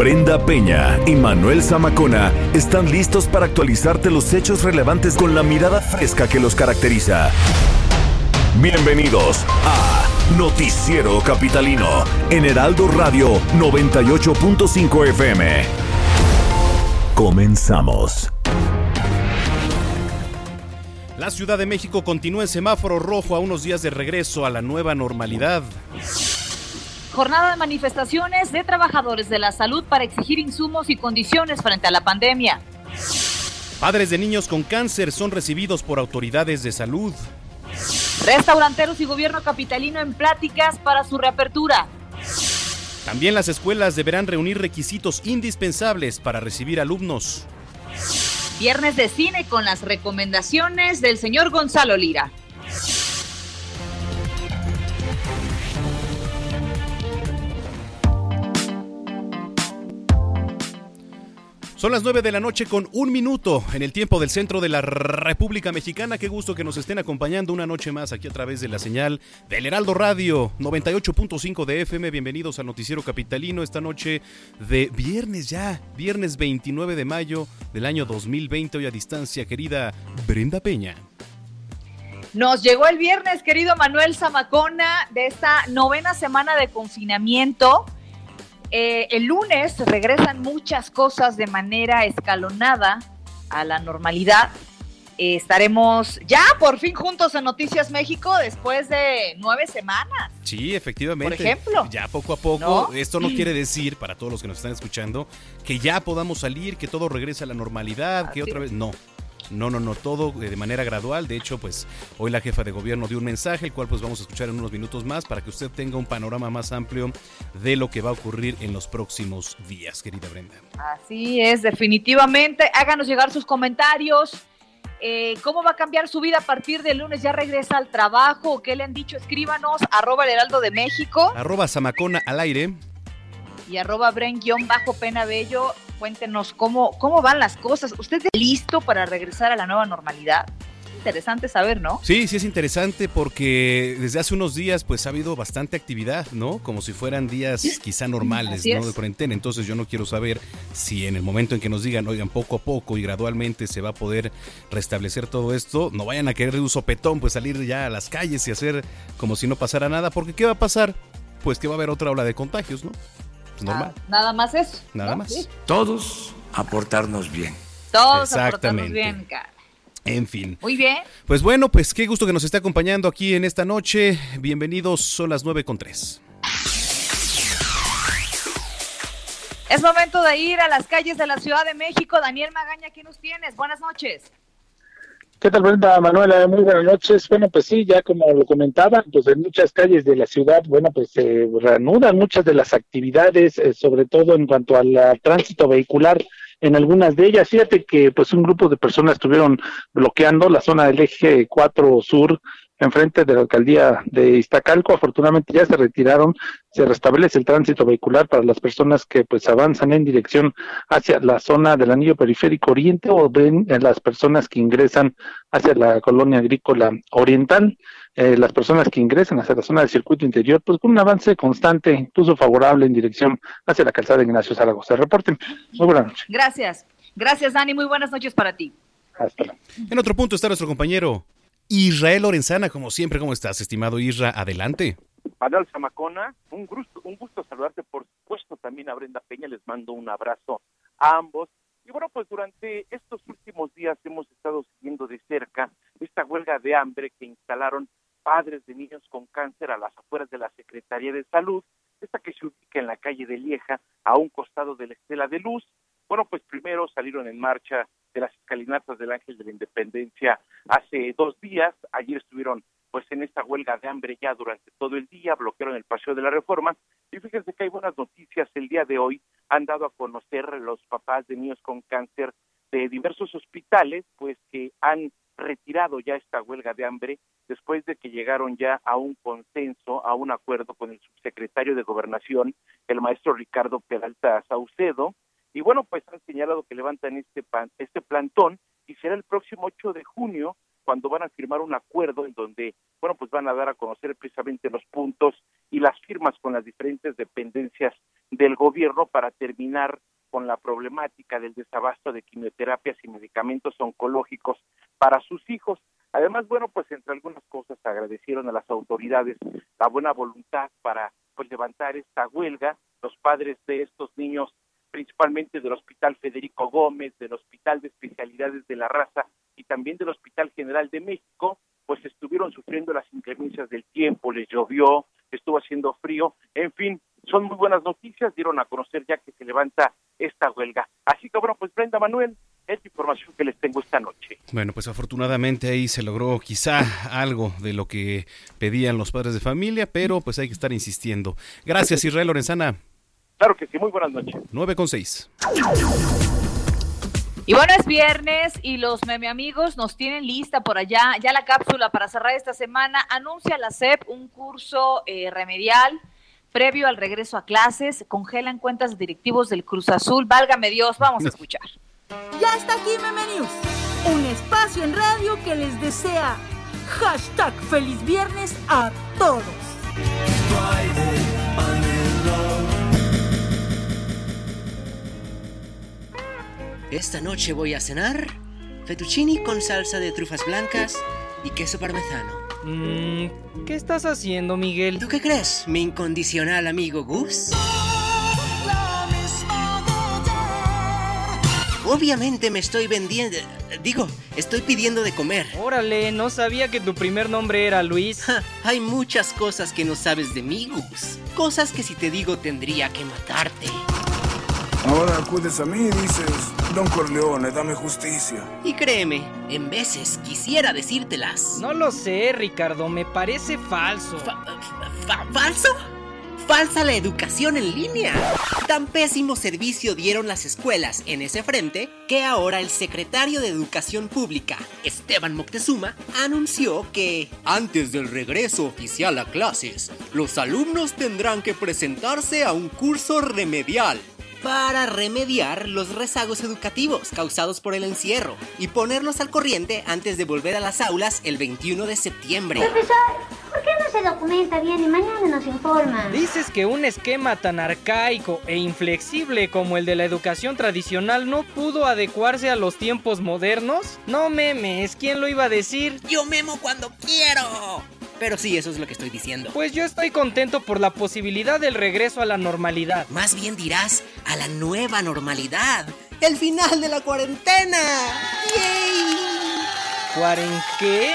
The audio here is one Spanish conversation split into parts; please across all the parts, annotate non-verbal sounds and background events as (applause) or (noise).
Brenda Peña y Manuel Zamacona están listos para actualizarte los hechos relevantes con la mirada fresca que los caracteriza. Bienvenidos a Noticiero Capitalino en Heraldo Radio 98.5 FM. Comenzamos. La Ciudad de México continúa en semáforo rojo a unos días de regreso a la nueva normalidad. Jornada de manifestaciones de trabajadores de la salud para exigir insumos y condiciones frente a la pandemia. Padres de niños con cáncer son recibidos por autoridades de salud. Restauranteros y gobierno capitalino en pláticas para su reapertura. También las escuelas deberán reunir requisitos indispensables para recibir alumnos. Viernes de cine con las recomendaciones del señor Gonzalo Lira. Son las 9 de la noche con un minuto en el tiempo del centro de la República Mexicana. Qué gusto que nos estén acompañando una noche más aquí a través de la señal del Heraldo Radio 98.5 de FM. Bienvenidos al Noticiero Capitalino esta noche de viernes ya, viernes 29 de mayo del año 2020. Hoy a distancia, querida Brenda Peña. Nos llegó el viernes, querido Manuel Zamacona, de esta novena semana de confinamiento. Eh, el lunes regresan muchas cosas de manera escalonada a la normalidad. Eh, estaremos ya por fin juntos en Noticias México después de nueve semanas. Sí, efectivamente. Por ejemplo. Ya poco a poco. Esto no quiere decir, para todos los que nos están escuchando, que ya podamos salir, que todo regrese a la normalidad, que otra vez. No. No, no, no, todo de manera gradual. De hecho, pues hoy la jefa de gobierno dio un mensaje, el cual pues vamos a escuchar en unos minutos más para que usted tenga un panorama más amplio de lo que va a ocurrir en los próximos días, querida Brenda. Así es, definitivamente. Háganos llegar sus comentarios. Eh, ¿Cómo va a cambiar su vida a partir del lunes? ¿Ya regresa al trabajo? ¿Qué le han dicho? Escríbanos, arroba el heraldo de México. Arroba Zamacona al aire. Y arroba Bren-Pena Bello cuéntenos cómo, cómo van las cosas. ¿Usted está listo para regresar a la nueva normalidad? Interesante saber, ¿no? Sí, sí es interesante porque desde hace unos días pues ha habido bastante actividad, ¿no? Como si fueran días quizá normales, ¿no? De cuarentena. Entonces yo no quiero saber si en el momento en que nos digan, oigan, poco a poco y gradualmente se va a poder restablecer todo esto, no vayan a querer de un sopetón, pues salir ya a las calles y hacer como si no pasara nada, porque ¿qué va a pasar? Pues que va a haber otra ola de contagios, ¿no? Pues, normal. Ah, nada más eso. Nada más. Todos aportarnos bien. Todos aportarnos bien, cara. En fin. Muy bien. Pues bueno, pues qué gusto que nos esté acompañando aquí en esta noche. Bienvenidos, son las 9 con 3. Es momento de ir a las calles de la Ciudad de México. Daniel Magaña, ¿qué nos tienes? Buenas noches. ¿Qué tal, Brenda? Manuela, muy buenas noches. Bueno, pues sí, ya como lo comentaban, pues en muchas calles de la ciudad, bueno, pues se reanudan muchas de las actividades, eh, sobre todo en cuanto al tránsito vehicular en algunas de ellas. Fíjate que pues un grupo de personas estuvieron bloqueando la zona del eje 4 sur enfrente de la alcaldía de Iztacalco. Afortunadamente ya se retiraron, se restablece el tránsito vehicular para las personas que pues avanzan en dirección hacia la zona del anillo periférico oriente o ven las personas que ingresan hacia la colonia agrícola oriental. Eh, las personas que ingresan hacia la zona del circuito interior, pues con un avance constante, incluso favorable en dirección hacia la calzada de Ignacio Zaragoza. Reporten. Muy buenas noches. Gracias. Gracias, Dani. Muy buenas noches para ti. Hasta luego. En otro punto está nuestro compañero Israel Lorenzana, como siempre, ¿cómo estás, estimado Isra? Adelante. Manuel Zamacona, un gusto, un gusto saludarte, por supuesto, también a Brenda Peña, les mando un abrazo a ambos. Y bueno, pues durante estos últimos días hemos estado siguiendo de cerca esta huelga de hambre que instalaron padres de niños con cáncer a las afueras de la Secretaría de Salud, esta que se ubica en la calle de Lieja, a un costado de la Estela de Luz. Bueno, pues primero salieron en marcha de las escalinatas del Ángel de la Independencia hace dos días. Ayer estuvieron pues en esta huelga de hambre ya durante todo el día, bloquearon el paseo de la reforma y fíjense que hay buenas noticias el día de hoy, han dado a conocer los papás de niños con cáncer de diversos hospitales, pues que han retirado ya esta huelga de hambre después de que llegaron ya a un consenso, a un acuerdo con el subsecretario de Gobernación, el maestro Ricardo Peralta Saucedo, y bueno, pues han señalado que levantan este, este plantón y será el próximo 8 de junio cuando van a firmar un acuerdo en donde, bueno, pues van a dar a conocer precisamente los puntos y las firmas con las diferentes dependencias del gobierno para terminar con la problemática del desabasto de quimioterapias y medicamentos oncológicos para sus hijos. Además, bueno, pues entre algunas cosas agradecieron a las autoridades la buena voluntad para pues levantar esta huelga. Los padres de estos niños, principalmente del Hospital Federico Gómez, del Hospital de Especialidades de la Raza y también del Hospital General de México, pues estuvieron sufriendo las inclemencias del tiempo, les llovió, estuvo haciendo frío, en fin, son muy buenas noticias, dieron a conocer ya que se levanta esta huelga. Así que bueno, pues Brenda Manuel, es la información que les tengo esta noche. Bueno, pues afortunadamente ahí se logró quizá algo de lo que pedían los padres de familia, pero pues hay que estar insistiendo. Gracias Israel Lorenzana. Claro que sí, muy buenas noches. 9 con 6. Y bueno, es viernes y los meme amigos nos tienen lista por allá ya la cápsula para cerrar esta semana. Anuncia la SEP un curso eh, remedial previo al regreso a clases. Congelan cuentas directivos del Cruz Azul. Válgame Dios, vamos a escuchar. Ya está aquí Meme News, un espacio en radio que les desea hashtag feliz viernes a todos. Esta noche voy a cenar fettuccini con salsa de trufas blancas y queso parmesano. Mmm, ¿qué estás haciendo, Miguel? ¿Tú qué crees, mi incondicional amigo Gus? Obviamente me estoy vendiendo. Digo, estoy pidiendo de comer. Órale, no sabía que tu primer nombre era Luis. hay muchas cosas que no sabes de mí, Gus. Cosas que si te digo tendría que matarte. Ahora acudes a mí y dices, Don Corleone, dame justicia. Y créeme, en veces quisiera decírtelas. No lo sé, Ricardo, me parece falso. ¿Falso? Falsa la educación en línea. Tan pésimo servicio dieron las escuelas en ese frente que ahora el secretario de Educación Pública, Esteban Moctezuma, anunció que antes del regreso oficial a clases, los alumnos tendrán que presentarse a un curso remedial para remediar los rezagos educativos causados por el encierro y ponerlos al corriente antes de volver a las aulas el 21 de septiembre. Profesor, ¿por qué no se documenta bien y mañana nos informa? Dices que un esquema tan arcaico e inflexible como el de la educación tradicional no pudo adecuarse a los tiempos modernos? No memes, ¿quién lo iba a decir? Yo memo cuando quiero. Pero sí, eso es lo que estoy diciendo. Pues yo estoy contento por la posibilidad del regreso a la normalidad. Más bien dirás, a la nueva normalidad. El final de la cuarentena. ¡Yay! ¿Cuaren qué?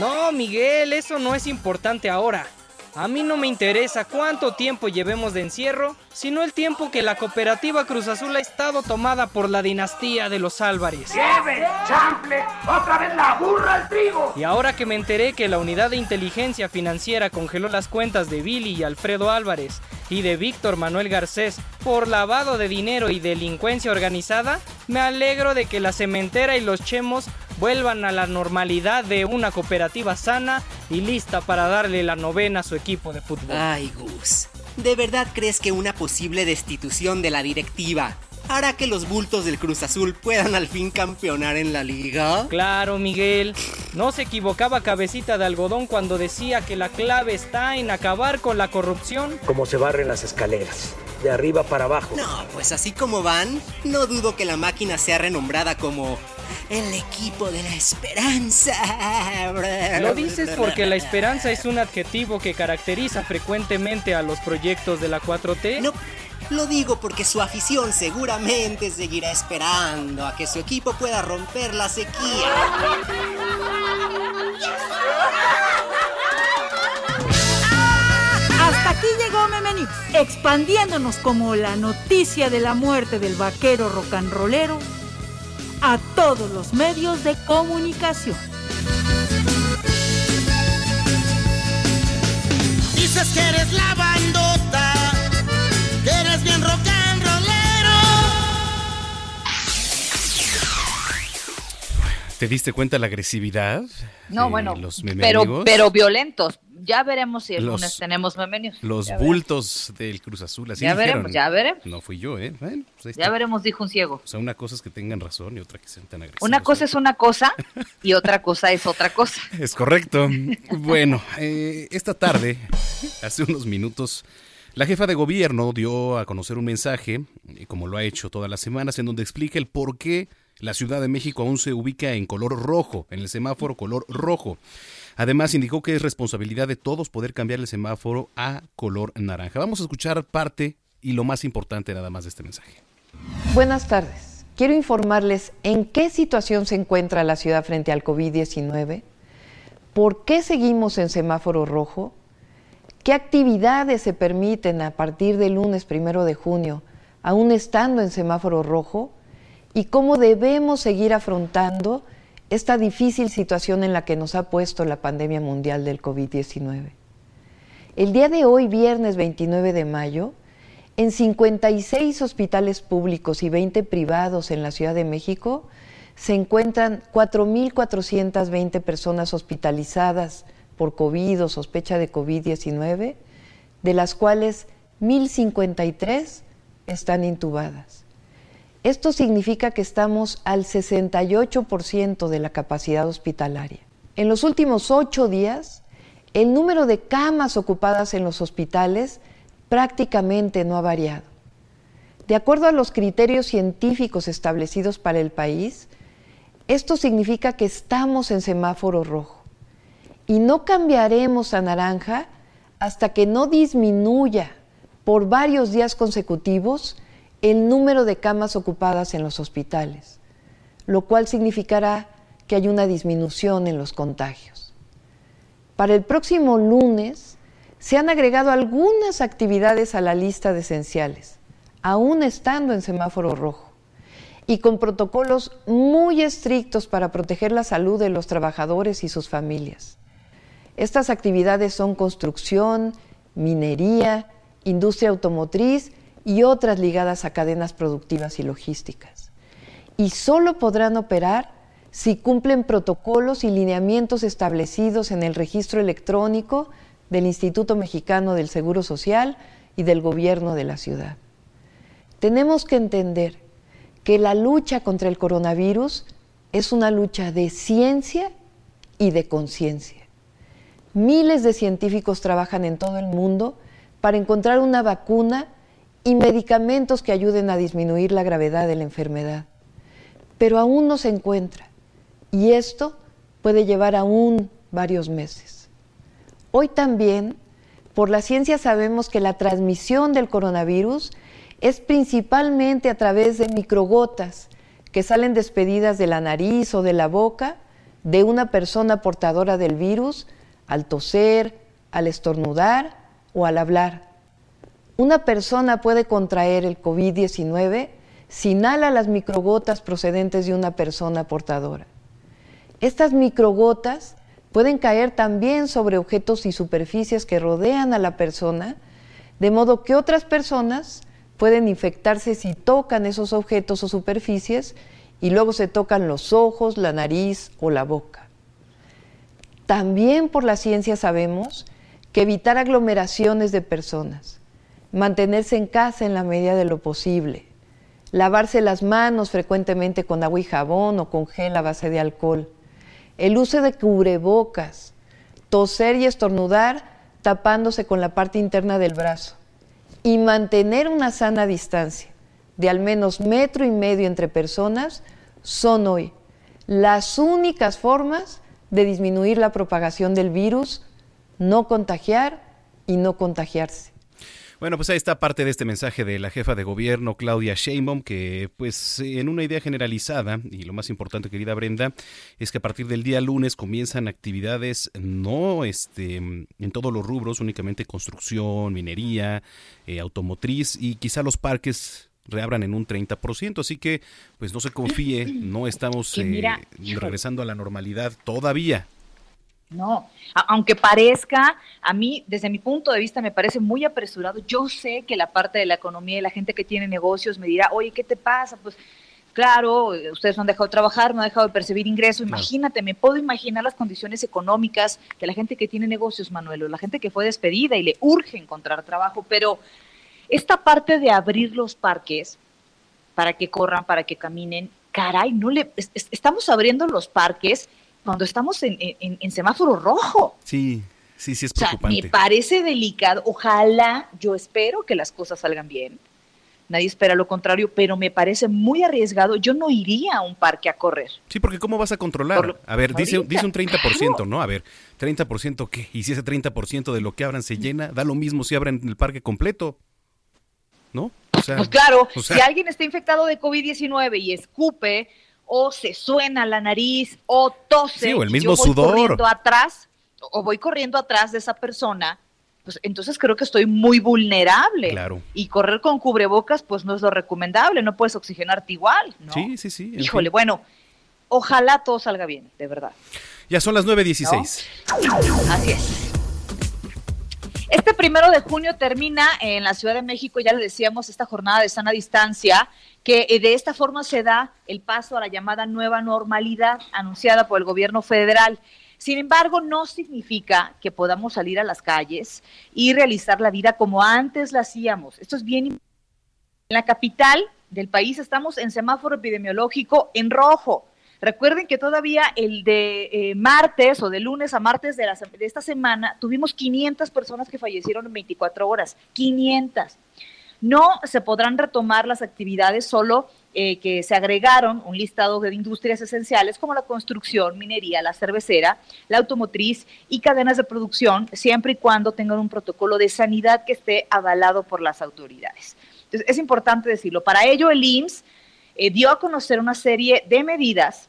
No, Miguel, eso no es importante ahora. A mí no me interesa cuánto tiempo llevemos de encierro, sino el tiempo que la cooperativa Cruz Azul ha estado tomada por la dinastía de los Álvarez. ¡Lleve, chample! ¡Otra vez la burra al trigo! Y ahora que me enteré que la unidad de inteligencia financiera congeló las cuentas de Billy y Alfredo Álvarez y de Víctor Manuel Garcés por lavado de dinero y delincuencia organizada, me alegro de que la cementera y los chemos vuelvan a la normalidad de una cooperativa sana y lista para darle la novena a su equipo de fútbol. Ay, Gus, ¿de verdad crees que una posible destitución de la directiva hará que los bultos del Cruz Azul puedan al fin campeonar en la liga? Claro, Miguel. No se equivocaba cabecita de algodón cuando decía que la clave está en acabar con la corrupción. Como se barren las escaleras, de arriba para abajo. No, pues así como van, no dudo que la máquina sea renombrada como el equipo de la esperanza. Lo dices porque la esperanza es un adjetivo que caracteriza frecuentemente a los proyectos de la 4T. No, lo digo porque su afición seguramente seguirá esperando a que su equipo pueda romper la sequía. Hasta aquí llegó Memeni, expandiéndonos como la noticia de la muerte del vaquero rocanrolero a todos los medios de comunicación. Dices que eres la ¿Te diste cuenta la agresividad? No, bueno, pero, pero violentos. Ya veremos si el lunes tenemos memenios. Los bultos del Cruz Azul, así Ya veremos, ya veremos. No fui yo, ¿eh? Pues ya veremos, dijo un ciego. O sea, una cosa es que tengan razón y otra que sean tan agresivos. Una cosa es una cosa y otra cosa es otra cosa. (laughs) Es correcto. Bueno, eh, esta tarde, hace unos minutos, la jefa de gobierno dio a conocer un mensaje, eh, como lo ha hecho todas las semanas, en donde explica el por qué la Ciudad de México aún se ubica en color rojo, en el semáforo color rojo. Además, indicó que es responsabilidad de todos poder cambiar el semáforo a color naranja. Vamos a escuchar parte y lo más importante nada más de este mensaje. Buenas tardes. Quiero informarles en qué situación se encuentra la ciudad frente al COVID-19, por qué seguimos en semáforo rojo, qué actividades se permiten a partir del lunes primero de junio, aún estando en semáforo rojo, y cómo debemos seguir afrontando esta difícil situación en la que nos ha puesto la pandemia mundial del COVID-19. El día de hoy, viernes 29 de mayo, en 56 hospitales públicos y 20 privados en la Ciudad de México se encuentran 4.420 personas hospitalizadas por COVID o sospecha de COVID-19, de las cuales 1.053 están intubadas. Esto significa que estamos al 68% de la capacidad hospitalaria. En los últimos ocho días, el número de camas ocupadas en los hospitales prácticamente no ha variado. De acuerdo a los criterios científicos establecidos para el país, esto significa que estamos en semáforo rojo y no cambiaremos a naranja hasta que no disminuya por varios días consecutivos el número de camas ocupadas en los hospitales, lo cual significará que hay una disminución en los contagios. Para el próximo lunes se han agregado algunas actividades a la lista de esenciales, aún estando en semáforo rojo, y con protocolos muy estrictos para proteger la salud de los trabajadores y sus familias. Estas actividades son construcción, minería, industria automotriz y otras ligadas a cadenas productivas y logísticas. Y solo podrán operar si cumplen protocolos y lineamientos establecidos en el registro electrónico del Instituto Mexicano del Seguro Social y del Gobierno de la ciudad. Tenemos que entender que la lucha contra el coronavirus es una lucha de ciencia y de conciencia. Miles de científicos trabajan en todo el mundo para encontrar una vacuna y medicamentos que ayuden a disminuir la gravedad de la enfermedad. Pero aún no se encuentra y esto puede llevar aún varios meses. Hoy también, por la ciencia sabemos que la transmisión del coronavirus es principalmente a través de microgotas que salen despedidas de la nariz o de la boca de una persona portadora del virus al toser, al estornudar o al hablar. Una persona puede contraer el COVID-19 si inhala las microgotas procedentes de una persona portadora. Estas microgotas pueden caer también sobre objetos y superficies que rodean a la persona, de modo que otras personas pueden infectarse si tocan esos objetos o superficies y luego se tocan los ojos, la nariz o la boca. También por la ciencia sabemos que evitar aglomeraciones de personas, mantenerse en casa en la medida de lo posible, lavarse las manos frecuentemente con agua y jabón o con gel a base de alcohol, el uso de cubrebocas, toser y estornudar tapándose con la parte interna del brazo. Y mantener una sana distancia de al menos metro y medio entre personas son hoy las únicas formas de disminuir la propagación del virus, no contagiar y no contagiarse. Bueno, pues ahí está parte de este mensaje de la jefa de gobierno, Claudia Sheinbaum, que pues en una idea generalizada, y lo más importante, querida Brenda, es que a partir del día lunes comienzan actividades no este, en todos los rubros, únicamente construcción, minería, eh, automotriz y quizá los parques reabran en un 30%, así que pues no se confíe, no estamos eh, regresando a la normalidad todavía. No, aunque parezca, a mí, desde mi punto de vista, me parece muy apresurado. Yo sé que la parte de la economía y la gente que tiene negocios me dirá, oye, ¿qué te pasa? Pues claro, ustedes no han dejado de trabajar, no han dejado de percibir ingresos. Imagínate, me puedo imaginar las condiciones económicas de la gente que tiene negocios, Manuel, o la gente que fue despedida y le urge encontrar trabajo. Pero esta parte de abrir los parques para que corran, para que caminen, caray, no le, estamos abriendo los parques cuando estamos en, semáforo rojo. Sí, sí, sí es preocupante. me parece delicado. Ojalá, yo espero que las cosas salgan bien. Nadie espera lo contrario, pero me parece muy arriesgado. Yo no iría a un parque a correr. Sí, porque ¿cómo vas a controlar? a ver, dice, dice un 30%, ¿no? A ver, ¿30% qué? Y si ese 30% de lo que abran se llena, da lo mismo si abren el parque completo, ¿no? pues claro, si alguien está infectado de COVID-19 y escupe o se suena la nariz o tose, o el mismo yo voy corriendo atrás o voy corriendo atrás de esa persona, pues entonces creo que estoy muy vulnerable. Claro. Y correr con cubrebocas, pues no es lo recomendable, no puedes oxigenarte igual, ¿no? Sí, sí, sí. Híjole, bueno, ojalá todo salga bien, de verdad. Ya son las 9.16. Así es. Este primero de junio termina en la Ciudad de México, ya le decíamos, esta jornada de sana distancia, que eh, de esta forma se da el paso a la llamada nueva normalidad anunciada por el gobierno federal. Sin embargo, no significa que podamos salir a las calles y realizar la vida como antes la hacíamos. Esto es bien En la capital del país estamos en semáforo epidemiológico en rojo. Recuerden que todavía el de eh, martes o de lunes a martes de, de esta semana tuvimos 500 personas que fallecieron en 24 horas. 500. No se podrán retomar las actividades solo eh, que se agregaron un listado de industrias esenciales como la construcción, minería, la cervecera, la automotriz y cadenas de producción, siempre y cuando tengan un protocolo de sanidad que esté avalado por las autoridades. Entonces, es importante decirlo. Para ello, el IMSS eh, dio a conocer una serie de medidas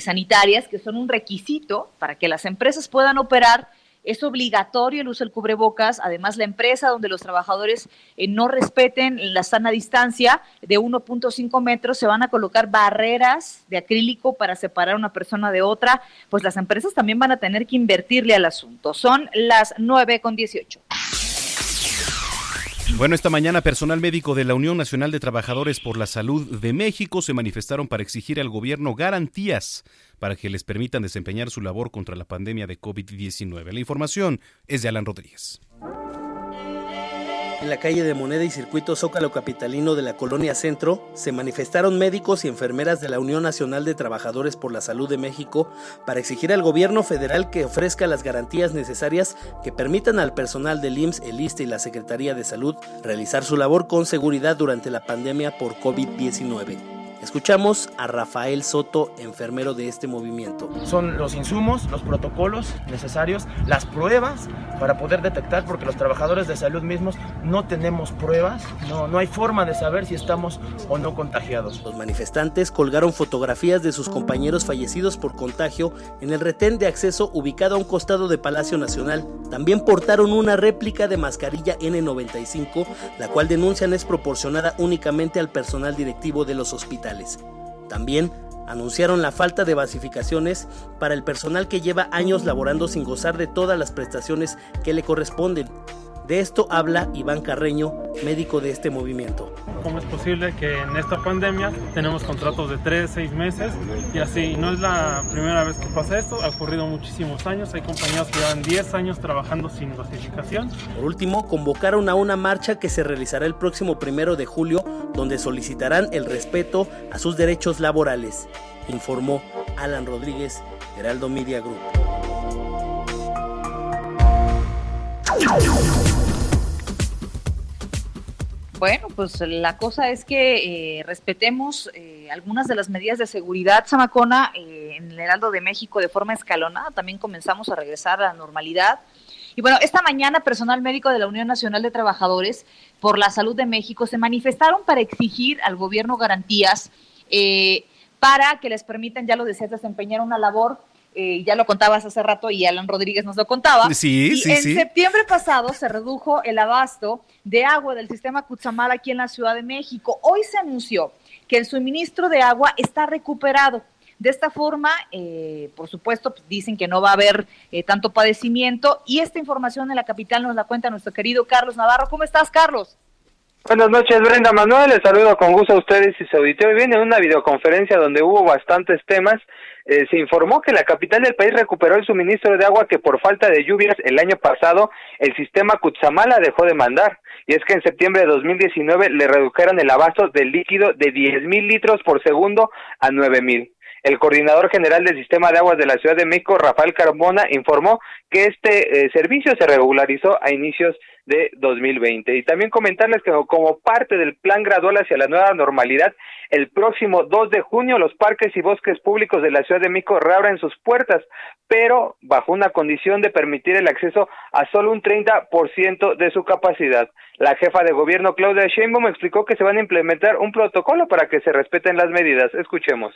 sanitarias que son un requisito para que las empresas puedan operar. Es obligatorio el uso del cubrebocas. Además, la empresa donde los trabajadores eh, no respeten la sana distancia de 1.5 metros, se van a colocar barreras de acrílico para separar una persona de otra. Pues las empresas también van a tener que invertirle al asunto. Son las 9 con 18. Bueno, esta mañana personal médico de la Unión Nacional de Trabajadores por la Salud de México se manifestaron para exigir al gobierno garantías para que les permitan desempeñar su labor contra la pandemia de COVID-19. La información es de Alan Rodríguez. En la calle de Moneda y Circuito Zócalo Capitalino de la Colonia Centro se manifestaron médicos y enfermeras de la Unión Nacional de Trabajadores por la Salud de México para exigir al gobierno federal que ofrezca las garantías necesarias que permitan al personal del IMSS, el ISTE y la Secretaría de Salud realizar su labor con seguridad durante la pandemia por COVID-19. Escuchamos a Rafael Soto, enfermero de este movimiento. Son los insumos, los protocolos necesarios, las pruebas para poder detectar, porque los trabajadores de salud mismos no tenemos pruebas, no, no hay forma de saber si estamos o no contagiados. Los manifestantes colgaron fotografías de sus compañeros fallecidos por contagio en el retén de acceso ubicado a un costado de Palacio Nacional. También portaron una réplica de mascarilla N95, la cual denuncian es proporcionada únicamente al personal directivo de los hospitales. También anunciaron la falta de basificaciones para el personal que lleva años laborando sin gozar de todas las prestaciones que le corresponden, de esto habla Iván Carreño, médico de este movimiento. ¿Cómo es posible que en esta pandemia tenemos contratos de 3, 6 meses y así? No es la primera vez que pasa esto, ha ocurrido muchísimos años, hay compañías que llevan 10 años trabajando sin basificación. Por último, convocaron a una marcha que se realizará el próximo primero de julio, donde solicitarán el respeto a sus derechos laborales, informó Alan Rodríguez, Heraldo Media Group. Bueno, pues la cosa es que eh, respetemos eh, algunas de las medidas de seguridad, Samacona, eh, en el Heraldo de México de forma escalonada. También comenzamos a regresar a la normalidad. Y bueno, esta mañana personal médico de la Unión Nacional de Trabajadores por la Salud de México se manifestaron para exigir al gobierno garantías para que les permitan, ya lo decías, desempeñar una labor eh, ya lo contabas hace rato y Alan Rodríguez nos lo contaba. Sí, y en septiembre pasado se redujo el abasto de agua del sistema Cutzamala aquí en la Ciudad de México. Hoy se anunció que el suministro de agua está recuperado. De esta forma, eh, por supuesto, pues, dicen que no va a haber eh, tanto padecimiento y esta información en la capital nos la cuenta nuestro querido Carlos Navarro. ¿Cómo estás, Carlos? Buenas noches, Brenda Manuel. Les saludo con gusto a ustedes y su auditorio. Viene en una videoconferencia donde hubo bastantes temas. Eh, se informó que la capital del país recuperó el suministro de agua que por falta de lluvias el año pasado el sistema Cutzamala dejó de mandar. Y es que en septiembre de 2019 le redujeron el abasto del líquido de 10 mil litros por segundo a 9 mil. El coordinador general del sistema de aguas de la Ciudad de México, Rafael Carbona, informó que este eh, servicio se regularizó a inicios de 2020. Y también comentarles que como parte del plan gradual hacia la nueva normalidad, el próximo 2 de junio los parques y bosques públicos de la Ciudad de México reabren sus puertas, pero bajo una condición de permitir el acceso a solo un 30% de su capacidad. La jefa de gobierno Claudia Sheinbaum explicó que se van a implementar un protocolo para que se respeten las medidas. Escuchemos.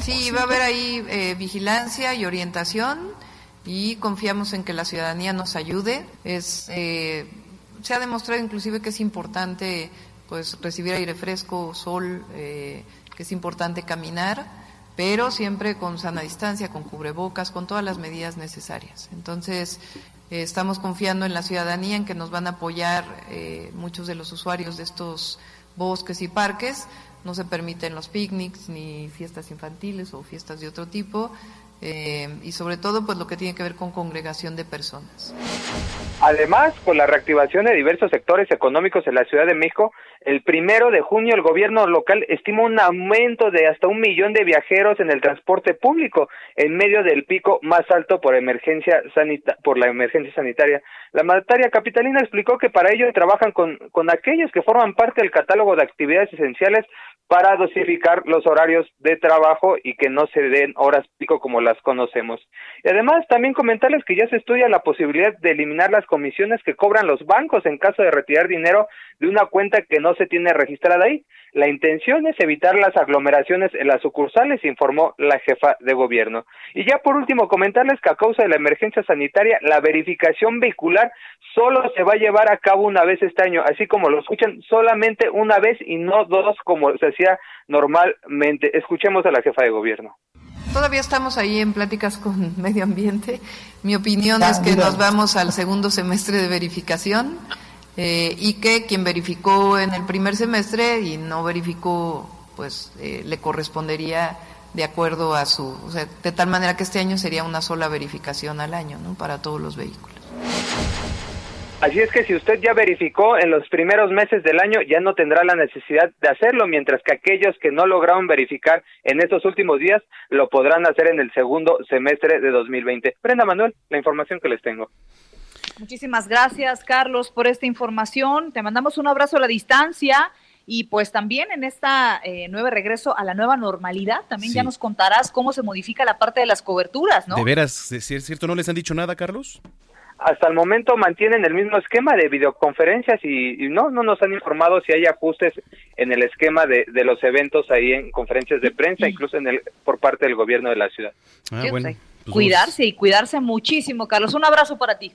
Sí, va a haber ahí eh, vigilancia y orientación y confiamos en que la ciudadanía nos ayude. Es eh, se ha demostrado inclusive que es importante pues recibir aire fresco, sol, eh, que es importante caminar, pero siempre con sana distancia, con cubrebocas, con todas las medidas necesarias. Entonces, eh, estamos confiando en la ciudadanía, en que nos van a apoyar eh, muchos de los usuarios de estos bosques y parques. No se permiten los picnics ni fiestas infantiles o fiestas de otro tipo. Eh, y sobre todo pues lo que tiene que ver con congregación de personas. Además, con la reactivación de diversos sectores económicos en la Ciudad de México, el primero de junio el gobierno local estima un aumento de hasta un millón de viajeros en el transporte público en medio del pico más alto por emergencia sanita por la emergencia sanitaria. La mandataria capitalina explicó que para ello trabajan con, con aquellos que forman parte del catálogo de actividades esenciales para dosificar los horarios de trabajo y que no se den horas pico como las conocemos. Y además también comentarles que ya se estudia la posibilidad de eliminar las comisiones que cobran los bancos en caso de retirar dinero de una cuenta que no se tiene registrada ahí. La intención es evitar las aglomeraciones en las sucursales, informó la jefa de gobierno. Y ya por último comentarles que a causa de la emergencia sanitaria, la verificación vehicular solo se va a llevar a cabo una vez este año, así como lo escuchan, solamente una vez y no dos como se hacía normalmente. Escuchemos a la jefa de gobierno. Todavía estamos ahí en pláticas con (laughs) medio ambiente. Mi opinión es que nos vamos al segundo semestre de verificación eh, y que quien verificó en el primer semestre y no verificó, pues eh, le correspondería de acuerdo a su, o sea, de tal manera que este año sería una sola verificación al año, ¿no? Para todos los vehículos. Así es que si usted ya verificó en los primeros meses del año, ya no tendrá la necesidad de hacerlo, mientras que aquellos que no lograron verificar en estos últimos días lo podrán hacer en el segundo semestre de 2020. Brenda Manuel, la información que les tengo. Muchísimas gracias, Carlos, por esta información. Te mandamos un abrazo a la distancia. Y pues también en esta eh, nuevo regreso a la nueva normalidad, también ya nos contarás cómo se modifica la parte de las coberturas, ¿no? De veras, si es cierto, ¿no les han dicho nada, Carlos? Hasta el momento mantienen el mismo esquema de videoconferencias y, no no nos han informado si hay ajustes en el esquema de, los eventos ahí en conferencias de prensa, incluso en el por parte del gobierno de la ciudad. Ah, pues cuidarse y cuidarse muchísimo, Carlos. Un abrazo para ti.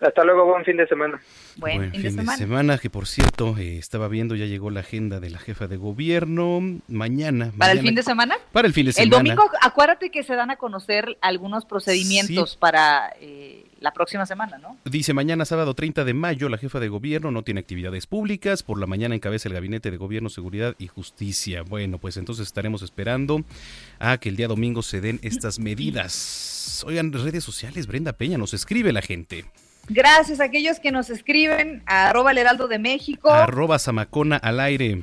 Hasta luego, buen fin de semana. Buen, fin, de, semana. que por cierto, eh, estaba viendo, ya llegó la agenda de la jefa de gobierno. Mañana. ¿Para el fin de semana? Para el fin de semana. El domingo, acuérdate que se dan a conocer algunos procedimientos para eh, la próxima semana, ¿no? Dice mañana, sábado 30 de mayo, la jefa de gobierno no tiene actividades públicas. Por la mañana encabeza el Gabinete de Gobierno, Seguridad y Justicia. Bueno, pues entonces estaremos esperando a que el día domingo se den estas medidas. Oigan, redes sociales, Brenda Peña, nos escribe la gente. Gracias a aquellos que nos escriben a arroba el heraldo de México. Arroba Zamacona al aire.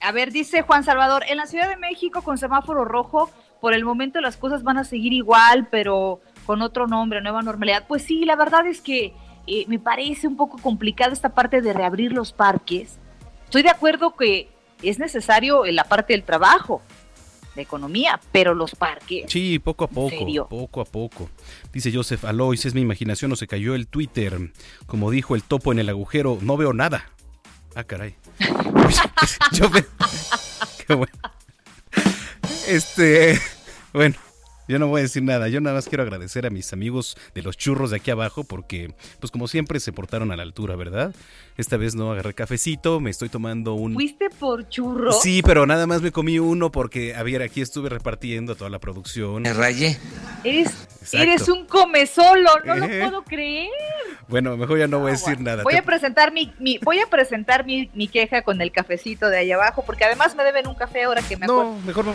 A ver, dice Juan Salvador, en la Ciudad de México con semáforo rojo, por el momento las cosas van a seguir igual, pero con otro nombre, nueva normalidad. Pues sí, la verdad es que eh, me parece un poco complicado esta parte de reabrir los parques. Estoy de acuerdo que es necesario en la parte del trabajo, de economía, pero los parques. Sí, poco a poco, poco a poco. Dice Joseph Alois, es mi imaginación o se cayó el Twitter. Como dijo el topo en el agujero, no veo nada. Ah, caray. (laughs) Yo (laughs) Qué bueno. Este, (laughs) bueno, Yo no voy a decir nada, yo nada más quiero agradecer a mis amigos de los churros de aquí abajo porque, pues como siempre, se portaron a la altura, ¿verdad? Esta vez no agarré cafecito, me estoy tomando un... ¿Fuiste por churros? Sí, pero nada más me comí uno porque, a ver, aquí estuve repartiendo toda la producción. Me rayé. Eres, eres un come solo, no lo puedo creer. Bueno, mejor ya no voy a decir nada. Voy a presentar mi, mi voy a presentar mi, mi, queja con el cafecito de ahí abajo porque además me deben un café ahora que me acuerdo. No, mejor no.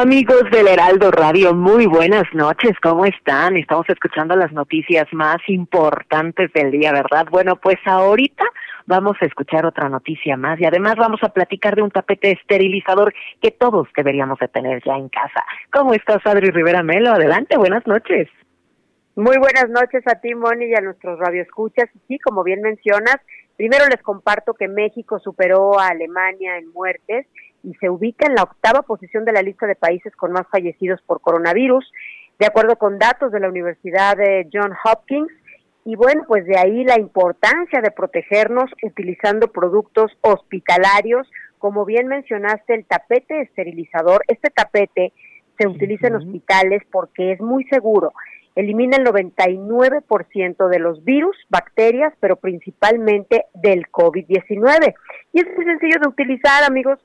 Amigos del Heraldo Radio, muy buenas noches, ¿cómo están? Estamos escuchando las noticias más importantes del día, ¿verdad? Bueno, pues ahorita vamos a escuchar otra noticia más y además vamos a platicar de un tapete esterilizador que todos deberíamos de tener ya en casa. ¿Cómo estás, Adri Rivera Melo? Adelante, buenas noches. Muy buenas noches a ti, Moni, y a nuestros radioescuchas. Sí, como bien mencionas, primero les comparto que México superó a Alemania en muertes y se ubica en la octava posición de la lista de países con más fallecidos por coronavirus, de acuerdo con datos de la Universidad de John Hopkins. Y bueno, pues de ahí la importancia de protegernos utilizando productos hospitalarios, como bien mencionaste, el tapete esterilizador. Este tapete se utiliza en hospitales porque es muy seguro. Elimina el 99% de los virus, bacterias, pero principalmente del COVID-19. Y es muy sencillo de utilizar, amigos.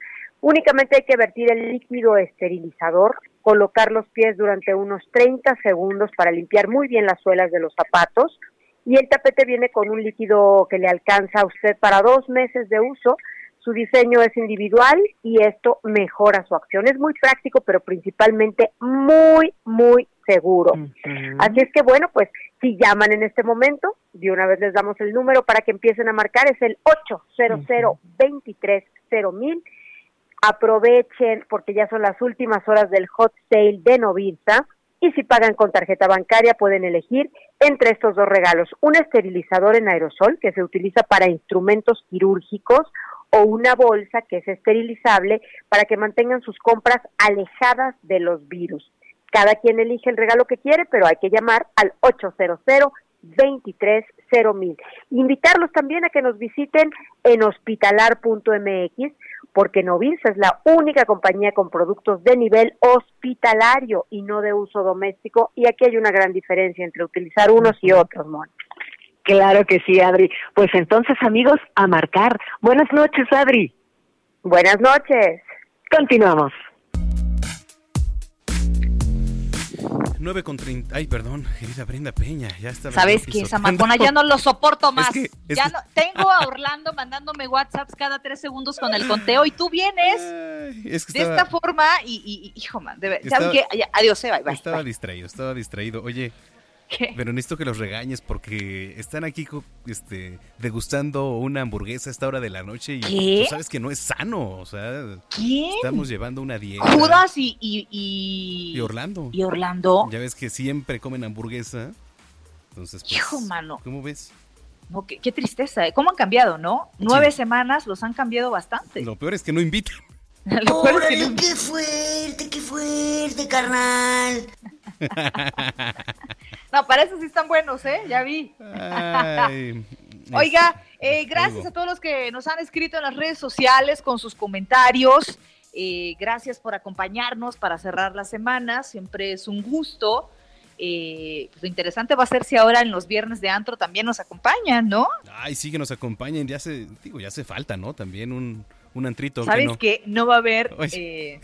Únicamente hay que vertir el líquido esterilizador, colocar los pies durante unos 30 segundos para limpiar muy bien las suelas de los zapatos y el tapete viene con un líquido que le alcanza a usted para dos meses de uso. Su diseño es individual y esto mejora su acción. Es muy práctico, pero principalmente muy, muy seguro. Así es que bueno, pues si llaman en este momento, de una vez les damos el número para que empiecen a marcar, es el 800 23 mil aprovechen porque ya son las últimas horas del hot sale de Novirsa y si pagan con tarjeta bancaria pueden elegir entre estos dos regalos un esterilizador en aerosol que se utiliza para instrumentos quirúrgicos o una bolsa que es esterilizable para que mantengan sus compras alejadas de los virus. Cada quien elige el regalo que quiere, pero hay que llamar al 800 23 mil. Invitarlos también a que nos visiten en hospitalar.mx porque Novirsa es la única compañía con productos de nivel hospitalario y no de uso doméstico y aquí hay una gran diferencia entre utilizar unos y otros, Mon. Claro que sí, Adri. Pues entonces, amigos, a marcar. Buenas noches, Adri. Buenas noches. Continuamos. 9 con 30. Ay, perdón, querida Brenda Peña, ya está. ¿Sabes qué, Samacona? Ya no lo soporto (laughs) más. ya no, tengo a Orlando mandándome WhatsApps cada tres segundos con el conteo y tú vienes de esta forma y, hijo, man, ¿sabes qué? Adiós, se va. Estaba distraído, estaba distraído. Oye, pero necesito que los regañes porque están aquí este, degustando una hamburguesa a esta hora de la noche y tú sabes que no es sano. O sea, estamos llevando una dieta. Judas y, y, y, Orlando. Y Orlando. Ya ves que siempre comen hamburguesa. Entonces, pues, Hijo, mano. ¿Cómo ves? qué, tristeza. ¿eh? ¿Cómo han cambiado, no? Nueve semanas los han cambiado bastante. Lo peor es que no invitan. (laughs) ¡Órale, qué fuerte, qué fuerte, carnal! (laughs) no, para eso sí están buenos, ¿eh? Ya vi. (laughs) Oiga, eh, gracias a todos los que nos han escrito en las redes sociales con sus comentarios. Eh, gracias por acompañarnos para cerrar la semana. Siempre es un gusto. Eh, pues lo interesante va a ser si ahora en los viernes de antro también nos acompañan, ¿no? Ay, sí que nos acompañen. Ya se, digo, ya hace falta, ¿no? También un, un antrito. ¿Sabes que no? no va a haber (laughs) eh,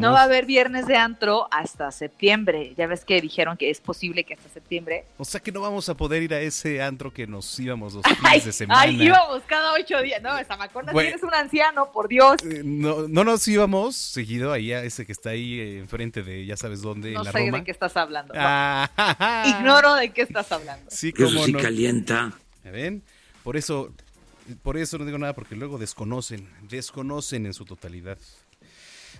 no va a haber viernes de antro hasta septiembre. Ya ves que dijeron que es posible que hasta septiembre. O sea que no vamos a poder ir a ese antro que nos íbamos los (laughs) fines de semana. Ay, íbamos cada ocho días. No, Zamacona, bueno, eres un anciano, por Dios. Eh, no, no nos íbamos seguido ahí a ese que está ahí eh, enfrente de ya sabes dónde, no en la sé de qué estás hablando. Ah, (laughs) Ignoro de qué estás hablando. Sí, como Eso sí calienta. ven? Por eso por eso no digo nada, porque luego desconocen, desconocen en su totalidad.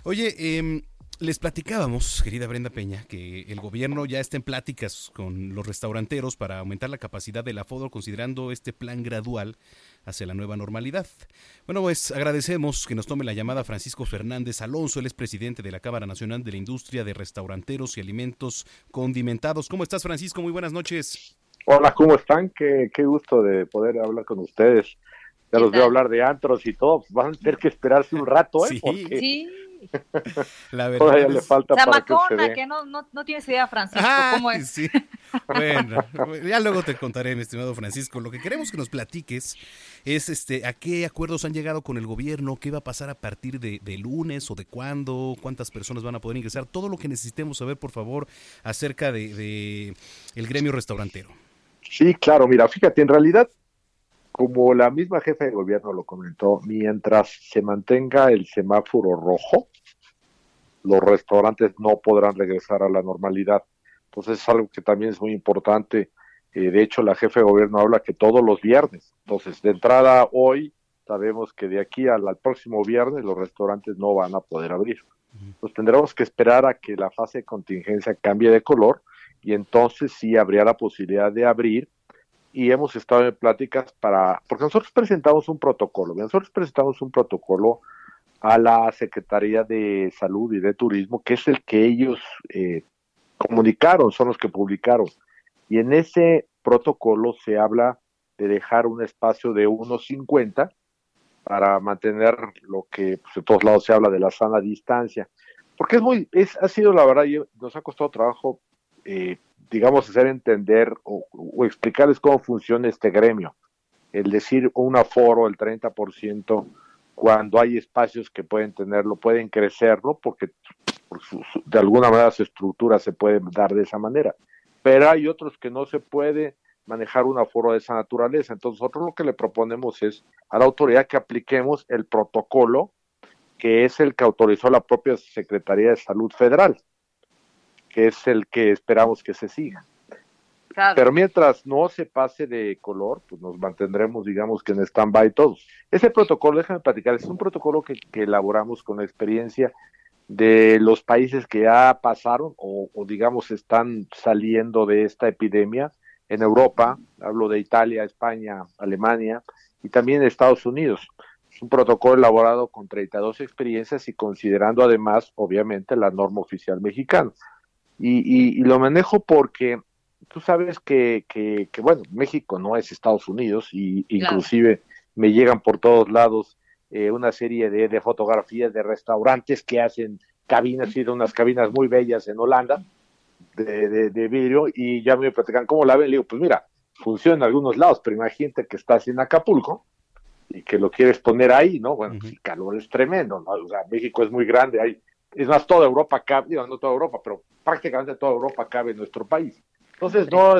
Oye, em, les platicábamos, querida Brenda Peña, que el gobierno ya está en pláticas con los restauranteros para aumentar la capacidad del aforo considerando este plan gradual hacia la nueva normalidad. Bueno, pues agradecemos que nos tome la llamada Francisco Fernández Alonso, él es presidente de la Cámara Nacional de la Industria de Restauranteros y Alimentos Condimentados. ¿Cómo estás, Francisco? Muy buenas noches. Hola, ¿cómo están? Qué, qué gusto de poder hablar con ustedes. Ya los veo hablar de antros y todo, pues van a tener que esperarse un rato, ¿eh? Sí. Sí. (laughs) La verdad Todavía le falta para que, se Zamacona, que no, no, no tienes idea, Francisco, Ah, cómo es. sí. Bueno, (laughs) ya luego te contaré, mi estimado Francisco. Lo que queremos que nos platiques es este a qué acuerdos han llegado con el gobierno, qué va a pasar a partir de, de lunes o de cuándo, cuántas personas van a poder ingresar, todo lo que necesitemos saber, por favor, acerca de, de el gremio restaurantero. Sí, claro, mira, fíjate, en realidad, como la misma jefa de gobierno lo comentó, mientras se mantenga el semáforo rojo, los restaurantes no podrán regresar a la normalidad. Entonces es algo que también es muy importante. Eh, de hecho, la jefa de gobierno habla que todos los viernes. Entonces, de entrada hoy, sabemos que de aquí al, al próximo viernes los restaurantes no van a poder abrir. Pues tendremos que esperar a que la fase de contingencia cambie de color y entonces sí habría la posibilidad de abrir y hemos estado en pláticas para, porque nosotros presentamos un protocolo, nosotros presentamos un protocolo a la Secretaría de Salud y de Turismo, que es el que ellos eh, comunicaron, son los que publicaron. Y en ese protocolo se habla de dejar un espacio de 1,50 para mantener lo que pues, en todos lados se habla de la sana distancia. Porque es muy, es, ha sido la verdad, nos ha costado trabajo, eh, digamos, hacer entender o, explicarles cómo funciona este gremio. El decir un aforo, el 30%, cuando hay espacios que pueden tenerlo, pueden crecerlo, porque de alguna manera su estructura se puede dar de esa manera. Pero hay otros que no se puede manejar un aforo de esa naturaleza. Entonces, nosotros lo que le proponemos es a la autoridad que apliquemos el protocolo que es el que autorizó la propia Secretaría de Salud Federal, que es el que esperamos que se siga. Pero mientras no se pase de color, pues nos mantendremos, digamos, que en stand-by todos. Ese protocolo, déjame platicar, es un protocolo que, que elaboramos con la experiencia de los países que ya pasaron o, o, digamos, están saliendo de esta epidemia en Europa, hablo de Italia, España, Alemania y también Estados Unidos. Es un protocolo elaborado con 32 experiencias y considerando además, obviamente, la norma oficial mexicana. Y, y, y lo manejo porque tú sabes que, que, que, bueno, México no es Estados Unidos y Claro. inclusive me llegan por todos lados eh, una serie de, de fotografías de restaurantes que hacen cabinas, y de unas cabinas muy bellas en Holanda de, de, de vidrio y ya me platican cómo la ven, le digo, pues mira, funciona en algunos lados, pero imagínate que estás en Acapulco y que lo quieres poner ahí, ¿no? Bueno, pues el calor es tremendo, ¿no? O sea, México es muy grande, hay, es más, toda Europa cabe, digo, no toda Europa, pero prácticamente toda Europa cabe en nuestro país. Entonces, no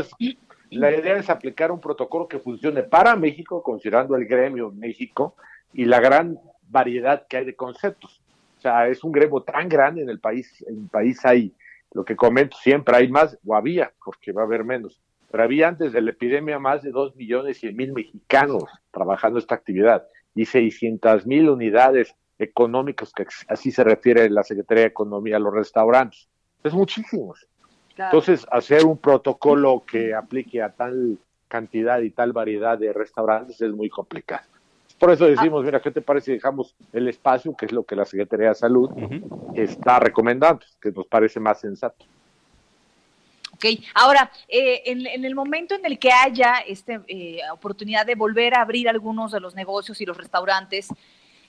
la idea es aplicar un protocolo que funcione para México, considerando el gremio México y la gran variedad que hay de conceptos. O sea, es un gremio tan grande en el país, en el país hay, lo que comento siempre, hay más, o había, porque va a haber menos, pero había antes de la epidemia más de 2 millones y mil mexicanos trabajando esta actividad y 600 mil unidades económicas, que así se refiere la Secretaría de Economía a los restaurantes. Es muchísimos. Entonces, hacer un protocolo que aplique a tal cantidad y tal variedad de restaurantes es muy complicado. Por eso decimos, mira, ¿qué te parece si dejamos el espacio, que es lo que la Secretaría de Salud está recomendando, que nos parece más sensato? Ok, ahora, eh, en, en el momento en el que haya esta oportunidad de volver a abrir algunos de los negocios y los restaurantes,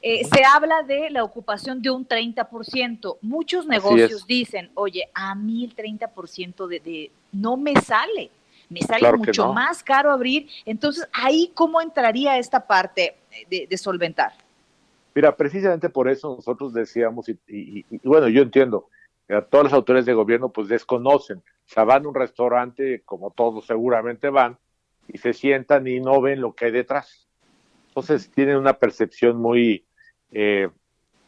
eh, se habla de la ocupación de un 30%. Muchos negocios dicen, oye, a mí el 30% de, de no me sale, me sale Claro mucho no. más caro abrir. Entonces, ahí cómo entraría esta parte de, de solventar. Mira, precisamente por eso nosotros decíamos, y, y- y- bueno, yo entiendo, eh, todas las autoridades de gobierno pues desconocen, o sea, van a un restaurante, como todos seguramente van, y se sientan y no ven lo que hay detrás. Entonces tienen una percepción muy eh,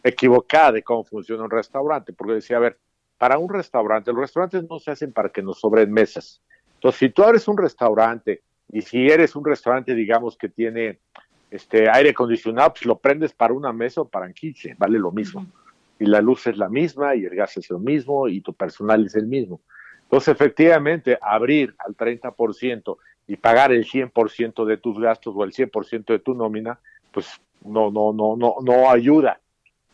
equivocada de cómo funciona un restaurante, porque decía, a ver, para un restaurante, los restaurantes no se hacen para que nos sobren mesas. Entonces, si tú eres un restaurante y si eres un restaurante, digamos, que tiene este aire acondicionado, pues lo prendes para una mesa o para 15, vale lo mismo. y la luz es la misma y el gas es lo mismo y tu personal es el mismo. Entonces, efectivamente, abrir al 30% y pagar el 100% de tus gastos o el 100% de tu nómina, pues no, no, no, no, no ayuda.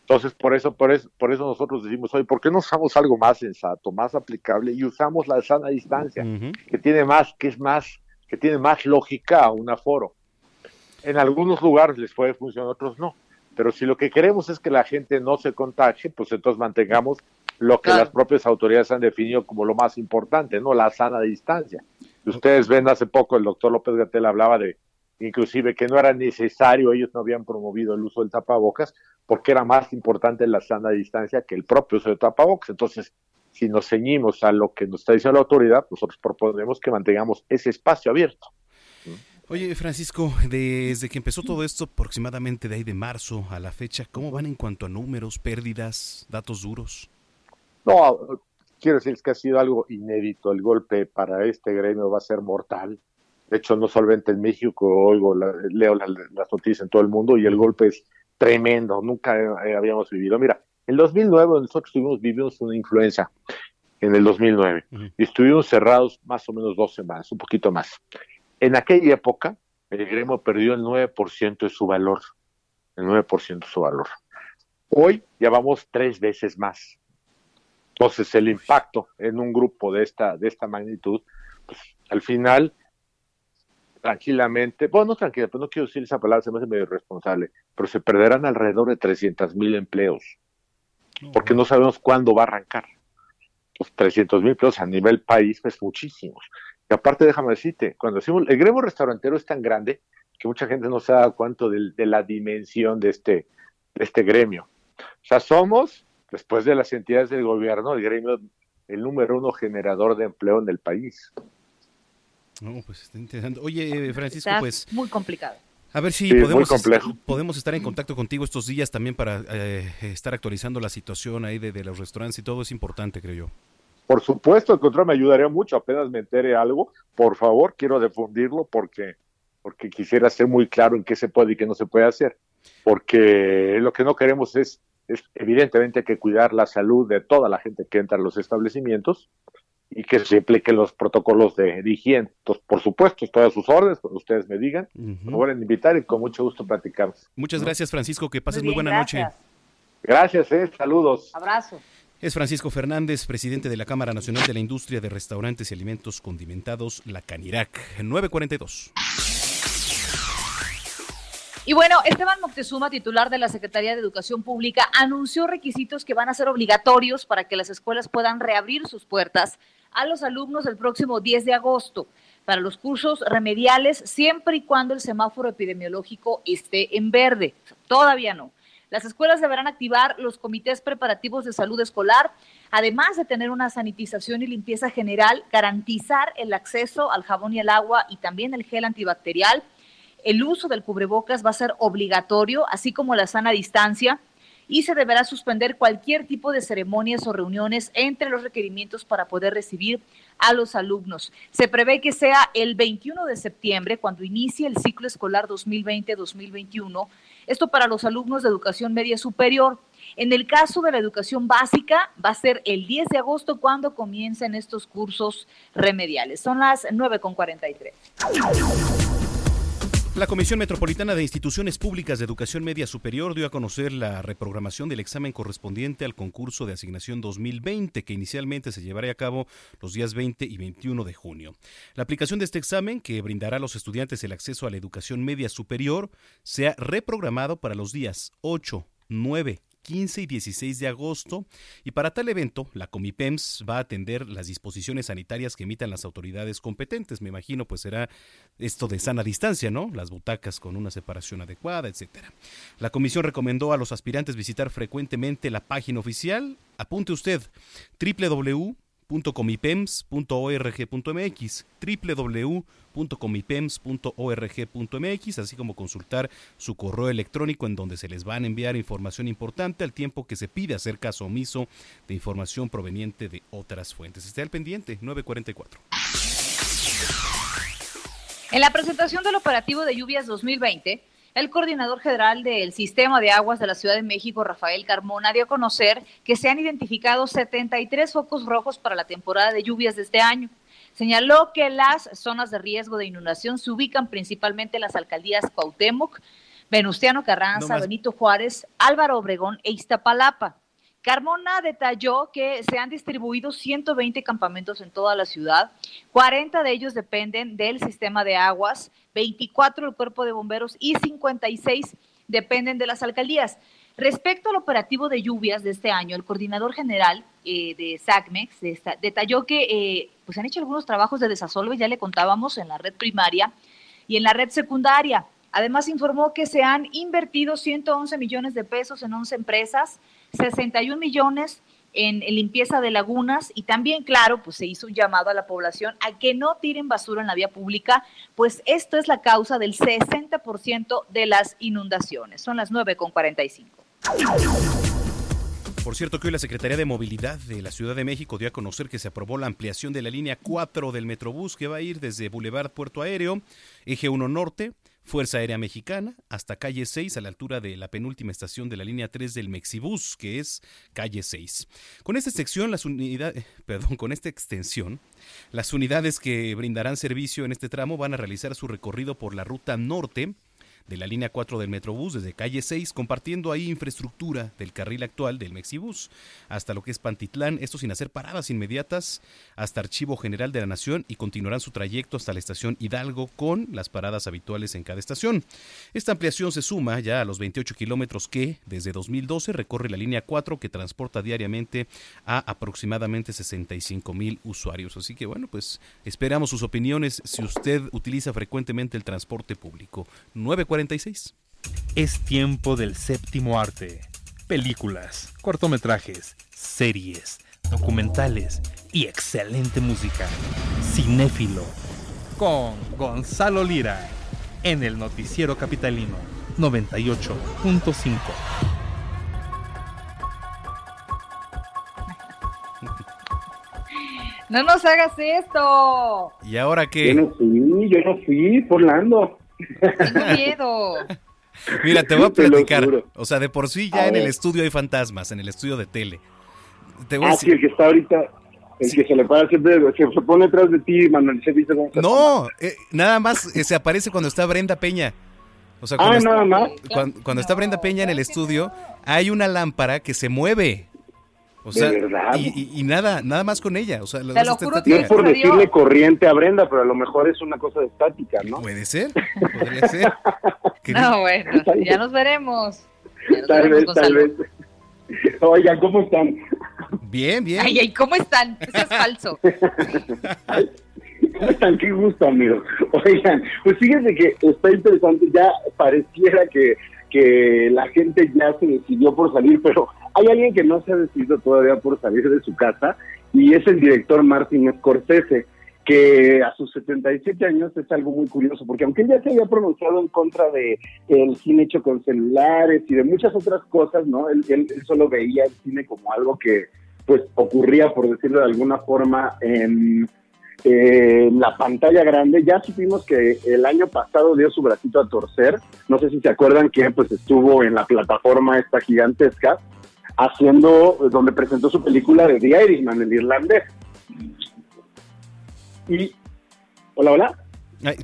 Entonces, por eso, por eso, por eso nosotros decimos hoy, ¿por qué no usamos algo más sensato, más aplicable y usamos la sana distancia, que tiene más, que es más, que tiene más lógica a un aforo? En algunos lugares les puede funcionar, otros no. Pero si lo que queremos es que la gente no se contagie, pues entonces mantengamos lo que las propias autoridades han definido como lo más importante, ¿no? La sana distancia. Ustedes ven hace poco, el doctor López Gatel hablaba de inclusive que no era necesario, ellos no habían promovido el uso del tapabocas, porque era más importante la sana distancia que el propio uso del tapabocas. Entonces, si nos ceñimos a lo que nos está diciendo la autoridad, nosotros proponemos que mantengamos ese espacio abierto. Oye, Francisco, desde que empezó todo esto, aproximadamente de ahí de marzo a la fecha, ¿cómo van en cuanto a números, pérdidas, datos duros? No, quiero decir que ha sido algo inédito. El golpe para este gremio va a ser mortal. De hecho, no solamente en México, oigo, leo las, noticias en todo el mundo y el golpe es tremendo. Nunca eh, habíamos vivido. Mira, en 2009 nosotros tuvimos, vivimos una influencia en el 2009 y estuvimos cerrados más o menos dos semanas, un poquito más. En aquella época, el gremio perdió el 9% de su valor, el 9% de su valor. Hoy ya vamos tres veces más. Entonces, el impacto en un grupo de esta, de esta magnitud, pues, al final, tranquilamente, bueno, no tranquila, pero no quiero decir esa palabra, se me hace medio irresponsable, pero se perderán alrededor de 300 mil empleos, porque no sabemos cuándo va a arrancar. Los 300 mil empleos a nivel país, pues muchísimos. Y aparte, déjame decirte, cuando decimos, el gremio restaurantero es tan grande que mucha gente no se da cuenta de, la dimensión de este, de este gremio. O sea, somos, después de las entidades del gobierno, el gremio, el número uno generador de empleo en el país. No, pues está interesante. Oye, Francisco, pues... Muy complicado. A ver si podemos, podemos estar en contacto contigo estos días también para eh, estar actualizando la situación ahí de, de los restaurantes y todo es importante, creo yo. Por supuesto, el control me ayudaría mucho, apenas me entere algo, por favor, quiero difundirlo porque, porque quisiera ser muy claro en qué se puede y qué no se puede hacer, porque lo que no queremos es, es evidentemente que cuidar la salud de toda la gente que entra a los establecimientos y que se apliquen los protocolos de, higiene. Entonces, por supuesto, estoy a sus órdenes, cuando ustedes me digan, me vuelven a invitar y con mucho gusto platicamos. Muchas gracias, Francisco, que pases muy, buena noche. Gracias, eh, saludos. Abrazo. Es Francisco Fernández, presidente de la Cámara Nacional de la Industria de Restaurantes y Alimentos Condimentados, la Canirac, 942. Y bueno, Esteban Moctezuma, titular de la Secretaría de Educación Pública, anunció requisitos que van a ser obligatorios para que las escuelas puedan reabrir sus puertas a los alumnos el próximo 10 de agosto para los cursos remediales, siempre y cuando el semáforo epidemiológico esté en verde. Todavía no. Las escuelas deberán activar los comités preparativos de salud escolar, además de tener una sanitización y limpieza general, garantizar el acceso al jabón y el agua y también el gel antibacterial. El uso del cubrebocas va a ser obligatorio, así como la sana distancia, y se deberá suspender cualquier tipo de ceremonias o reuniones entre los requerimientos para poder recibir a los alumnos. Se prevé que sea el 21 de septiembre cuando inicie el ciclo escolar 2020-2021 esto para los alumnos de educación media superior. En el caso de la educación básica, va a ser el 10 de agosto cuando comiencen estos cursos remediales. Son las 9.43. La Comisión Metropolitana de Instituciones Públicas de Educación Media Superior dio a conocer la reprogramación del examen correspondiente al concurso de asignación 2020, que inicialmente se llevará a cabo los días 20 y 21 de junio. La aplicación de este examen, que brindará a los estudiantes el acceso a la educación media superior, se ha reprogramado para los días 8, 9, 15 y 16 de agosto. Y para tal evento, la Comipems va a atender las disposiciones sanitarias que emitan las autoridades competentes. Me imagino, pues será esto de sana distancia, ¿no? Las butacas con una separación adecuada, etcétera. La comisión recomendó a los aspirantes visitar frecuentemente la página oficial. Apunte usted www www.comipems.org.mx, www.comipems.org.mx, así como consultar su correo electrónico en donde se les van a enviar información importante al tiempo que se pide hacer caso omiso de información proveniente de otras fuentes. Esté al pendiente, 944. En la presentación del operativo de lluvias 2020, El coordinador general del Sistema de Aguas de la Ciudad de México, Rafael Carmona, dio a conocer que se han identificado 73 focos rojos para la temporada de lluvias de este año. Señaló que las zonas de riesgo de inundación se ubican principalmente en las alcaldías Cuauhtémoc, Venustiano Carranza, Benito Juárez, Álvaro Obregón e Iztapalapa. Carmona detalló que se han distribuido 120 campamentos en toda la ciudad, 40 de ellos dependen del sistema de aguas, 24 del cuerpo de bomberos y 56 dependen de las alcaldías. Respecto al operativo de lluvias de este año, el coordinador general eh, de SACMEX detalló que eh, pues han hecho algunos trabajos de desasolve, ya le contábamos, en la red primaria y en la red secundaria. Además, informó que se han invertido 111 millones de pesos en 11 empresas, 61 millones en, limpieza de lagunas y también, claro, pues se hizo un llamado a la población a que no tiren basura en la vía pública, pues esto es la causa del 60% de las inundaciones. Son las 9.45. Por cierto que hoy la Secretaría de Movilidad de la Ciudad de México dio a conocer que se aprobó la ampliación de la línea 4 del Metrobús que va a ir desde Boulevard Puerto Aéreo, Eje 1 Norte, Fuerza Aérea Mexicana, hasta calle 6 a la altura de la penúltima estación de la línea 3 del Mexibus, que es calle 6. Con esta sección, las unidades, (laughs) perdón, con esta extensión, las unidades que brindarán servicio en este tramo van a realizar su recorrido por la ruta norte de la línea 4 del Metrobús desde calle 6, compartiendo ahí infraestructura del carril actual del Mexibus hasta lo que es Pantitlán, esto sin hacer paradas inmediatas hasta Archivo General de la Nación y continuarán su trayecto hasta la estación Hidalgo con las paradas habituales en cada estación. Esta ampliación se suma ya a los 28 kilómetros que desde 2012 recorre la línea 4 que transporta diariamente a aproximadamente 65 mil usuarios. Así que bueno, pues esperamos sus opiniones si usted utiliza frecuentemente el transporte público. 940 es tiempo del séptimo arte. Películas, cortometrajes, series, documentales y excelente música. Cinéfilo. Con Gonzalo Lira. En el Noticiero Capitalino 98.5. No nos hagas esto. ¿Y ahora qué? Yo no fui, yo no fui, Orlando. Tengo miedo. (laughs) Mira, te voy a platicar. O sea, de por sí ya en el estudio hay fantasmas, en el estudio de tele. Te voy ah, sí, el que está ahorita, el que se le para siempre, se pone atrás de ti, Manuel, se dice No, eh, nada más eh, se aparece cuando está Brenda Peña. O sea, cuando, ah, está, nada más. cuando está Brenda Peña en el estudio, hay una lámpara que se mueve. O sea, Y, nada, nada más con ella. O sea, no es por decirle corriente a Brenda, pero a lo mejor es una cosa de estática, ¿no? Puede ser, podría ser. (laughs) no, bueno, ya nos veremos. tal vez, tal vez. (laughs) Oigan, ¿cómo están? Bien, bien. Ay, ay, ¿cómo están? Eso es falso. (laughs) ¿Cómo están? Qué gusto, amigo. Oigan, pues fíjense que está interesante, ya pareciera que que la gente ya se decidió por salir, pero hay alguien que no se ha decidido todavía por salir de su casa y es el director Martin Scorsese, que a sus 77 años es algo muy curioso, porque aunque él ya se había pronunciado en contra de el cine hecho con celulares y de muchas otras cosas, ¿no? Él, él, solo veía el cine como algo que pues ocurría, por decirlo de alguna forma, en eh, la pantalla grande. Ya supimos que el año pasado dio su bracito a torcer. No sé si se acuerdan que pues estuvo en la plataforma esta gigantesca haciendo, donde presentó su película de The Irishman, el irlandés. Y, hola, hola.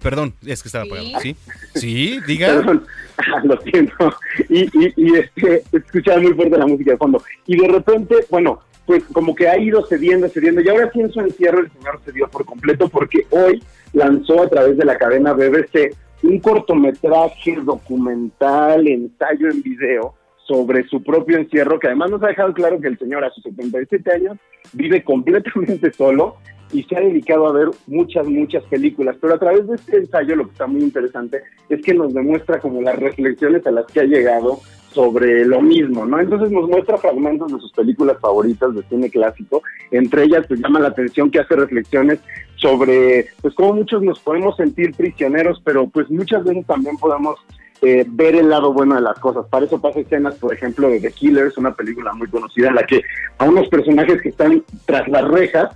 perdón, es que estaba apagado. Sí, sí, diga. (laughs) lo siento. Y, y, y este, escuchaba muy fuerte la música de fondo. Y de repente, bueno, pues como que ha ido cediendo, cediendo, y ahora sí en su encierro el señor cedió por completo porque hoy lanzó a través de la cadena BBC un cortometraje documental, ensayo en video sobre su propio encierro, que además nos ha dejado claro que el señor a sus 77 años vive completamente (laughs) solo y se ha dedicado a ver muchas, muchas películas. Pero a través de este ensayo lo que está muy interesante es que nos demuestra como las reflexiones a las que ha llegado sobre lo mismo, ¿no? Entonces nos muestra fragmentos de sus películas favoritas de cine clásico, entre ellas pues llama la atención que hace reflexiones sobre pues cómo muchos nos podemos sentir prisioneros, pero pues muchas veces también podemos eh, ver el lado bueno de las cosas. Para eso pasa escenas, por ejemplo, de The Killers, una película muy conocida en la que a unos personajes que están tras las rejas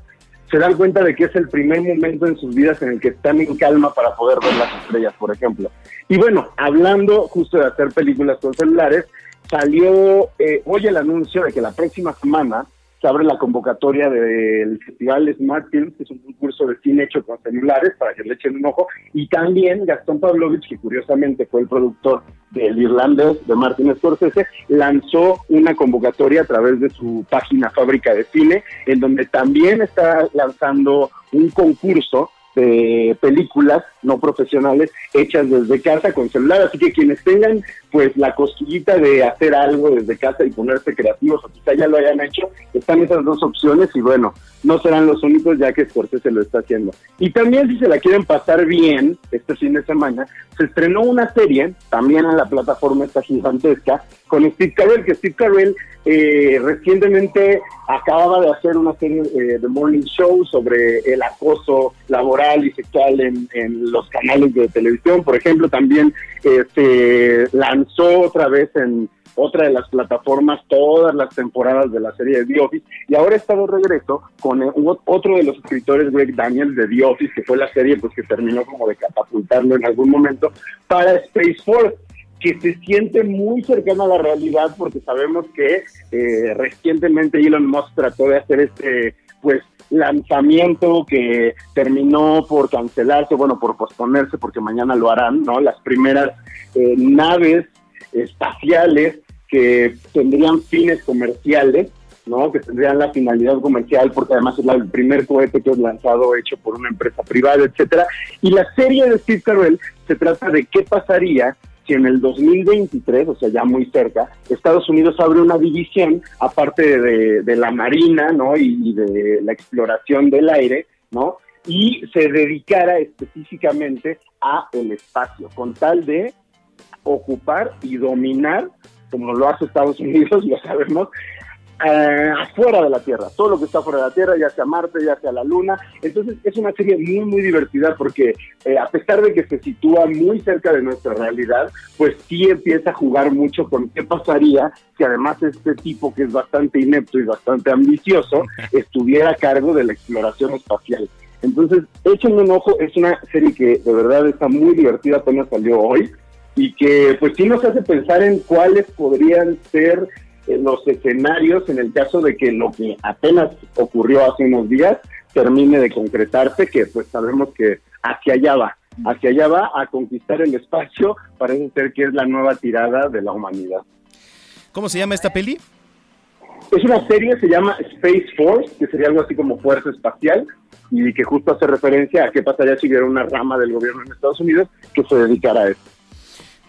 se dan cuenta de que es el primer momento en sus vidas en el que están en calma para poder ver las estrellas, por ejemplo. Y bueno, hablando justo de hacer películas con celulares, salió eh, hoy el anuncio de que la próxima semana se abre la convocatoria del Festival Smart Films, que es un concurso de cine hecho con celulares, para que le echen un ojo, y también Gastón Pavlovich, que curiosamente fue el productor del irlandés de Martin Scorsese, lanzó una convocatoria a través de su página Fábrica de Cine, en donde también está lanzando un concurso de películas no profesionales hechas desde casa con celular, así que quienes tengan pues la cosquillita de hacer algo desde casa y ponerse creativos o quizá ya lo hayan hecho, están esas dos opciones y bueno, no serán los únicos ya que Scorsese lo está haciendo. Y también si se la quieren pasar bien este fin de semana, se estrenó una serie también en la plataforma esta gigantesca con Steve Carell, que Steve Carell eh, recientemente acababa de hacer una serie eh, de morning show sobre el acoso laboral y sexual en, los canales de televisión. Por ejemplo, también eh, se lanzó otra vez en otra de las plataformas todas las temporadas de la serie de The Office y ahora está de regreso con eh, otro de los escritores, Greg Daniels, de The Office, que fue la serie pues que terminó como de catapultarlo en algún momento para Space Force que se siente muy cercana a la realidad porque sabemos que eh, recientemente Elon Musk trató de hacer este pues lanzamiento que terminó por cancelarse, bueno, por posponerse porque mañana lo harán, ¿no? Las primeras eh, naves espaciales que tendrían fines comerciales, ¿no? Que tendrían la finalidad comercial porque además es el primer cohete que es lanzado hecho por una empresa privada, etcétera. Y la serie de Steve Carell se trata de qué pasaría si en el 2023, o sea, ya muy cerca, Estados Unidos abre una división, aparte de, la marina, ¿no? Y, de la exploración del aire, ¿no? Y se dedicara específicamente a el espacio, con tal de ocupar y dominar, como lo hace Estados (laughs) Unidos, ya sabemos, eh, afuera de la Tierra, todo lo que está fuera de la Tierra, ya sea Marte, ya sea la Luna. Entonces es una serie muy, muy divertida porque eh, a pesar de que se sitúa muy cerca de nuestra realidad, pues sí empieza a jugar mucho con qué pasaría si además este tipo que es bastante inepto y bastante ambicioso (laughs) estuviera a cargo de la exploración espacial. Entonces, échenme un ojo, es una serie que de verdad está muy divertida, apenas salió hoy, y que pues sí nos hace pensar en cuáles podrían ser los escenarios en el caso de que lo que apenas ocurrió hace unos días termine de concretarse, que pues sabemos que hacia allá va, hacia allá va a conquistar el espacio, parece ser que es la nueva tirada de la humanidad. ¿Cómo se llama esta peli? Es una serie, se llama Space Force, que sería algo así como Fuerza Espacial, y que justo hace referencia a qué pasaría si hubiera una rama del gobierno en Estados Unidos que se dedicara a esto.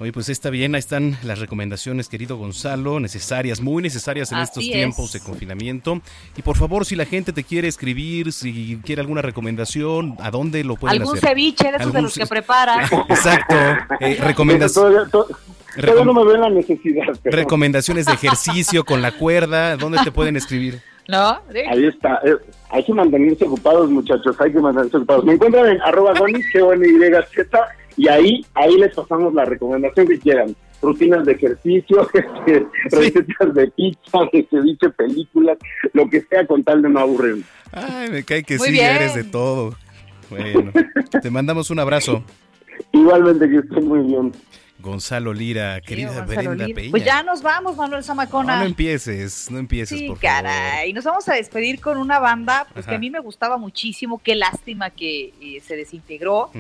Oye, pues está bien, ahí están las recomendaciones, querido Gonzalo, necesarias, muy necesarias en estos tiempos de confinamiento. Y por favor, si la gente te quiere escribir, si quiere alguna recomendación, ¿a dónde lo pueden hacer? Algún ceviche de esos de los que prepara. (laughs) Exacto, eh, recomendaciones. Todavía no me ven la necesidad. Recomendaciones de ejercicio con la cuerda, ¿dónde te pueden escribir? ¿No? Ahí está. Eh, hay que mantenerse ocupados, muchachos. Hay que mantenerse ocupados. Me encuentran en arroba gonis, n y z y ahí, ahí les pasamos la recomendación que quieran. Rutinas de ejercicio, (laughs) este, recetas de pizza, de ceviche, películas, lo que sea con tal de no aburrir. Ay, me cae que sí, eres de todo. Bueno, te mandamos un abrazo. (laughs) Igualmente que estén muy bien. Gonzalo Lira, querida Brenda Peña. Pues ya nos vamos, Manuel Zamacona. No, no empieces, no empieces, sí, por caray. Y nos vamos a despedir con una banda pues, que a mí me gustaba muchísimo. Qué lástima que eh, se desintegró.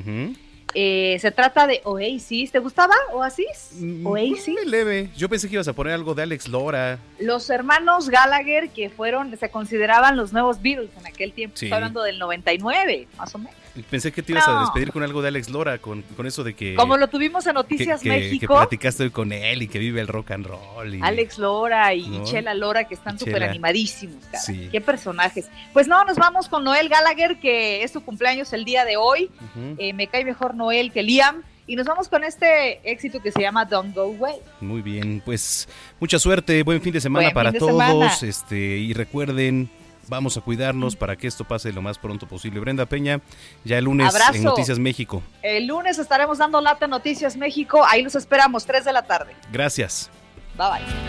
Eh, se trata de Oasis. ¿Te gustaba Oasis? Mm, Oasis. Muy leve. Yo pensé que ibas a poner algo de Alex Lora. Los hermanos Gallagher, que fueron, se consideraban los nuevos Beatles en aquel tiempo. Estoy hablando del 99, más o menos. Pensé que te ibas a despedir con algo de Alex Lora, con, con eso de que... Como lo tuvimos en Noticias México. Que platicaste hoy con él y que vive el rock and roll. Alex Lora y Chela Lora, que están súper animadísimos. Qué personajes. Pues no, nos vamos con Noel Gallagher, que es su cumpleaños el día de hoy. Eh, me cae mejor Noel que Liam. Y nos vamos con este éxito que se llama Don't Go Away. Muy bien, pues mucha suerte, buen fin de semana para todos. Este, y recuerden, Vamos a cuidarnos para que esto pase lo más pronto posible. Brenda Peña, ya el lunes en Noticias México. El lunes estaremos dando lata en Noticias México. Ahí los esperamos, 3 de la tarde. Gracias. Bye bye.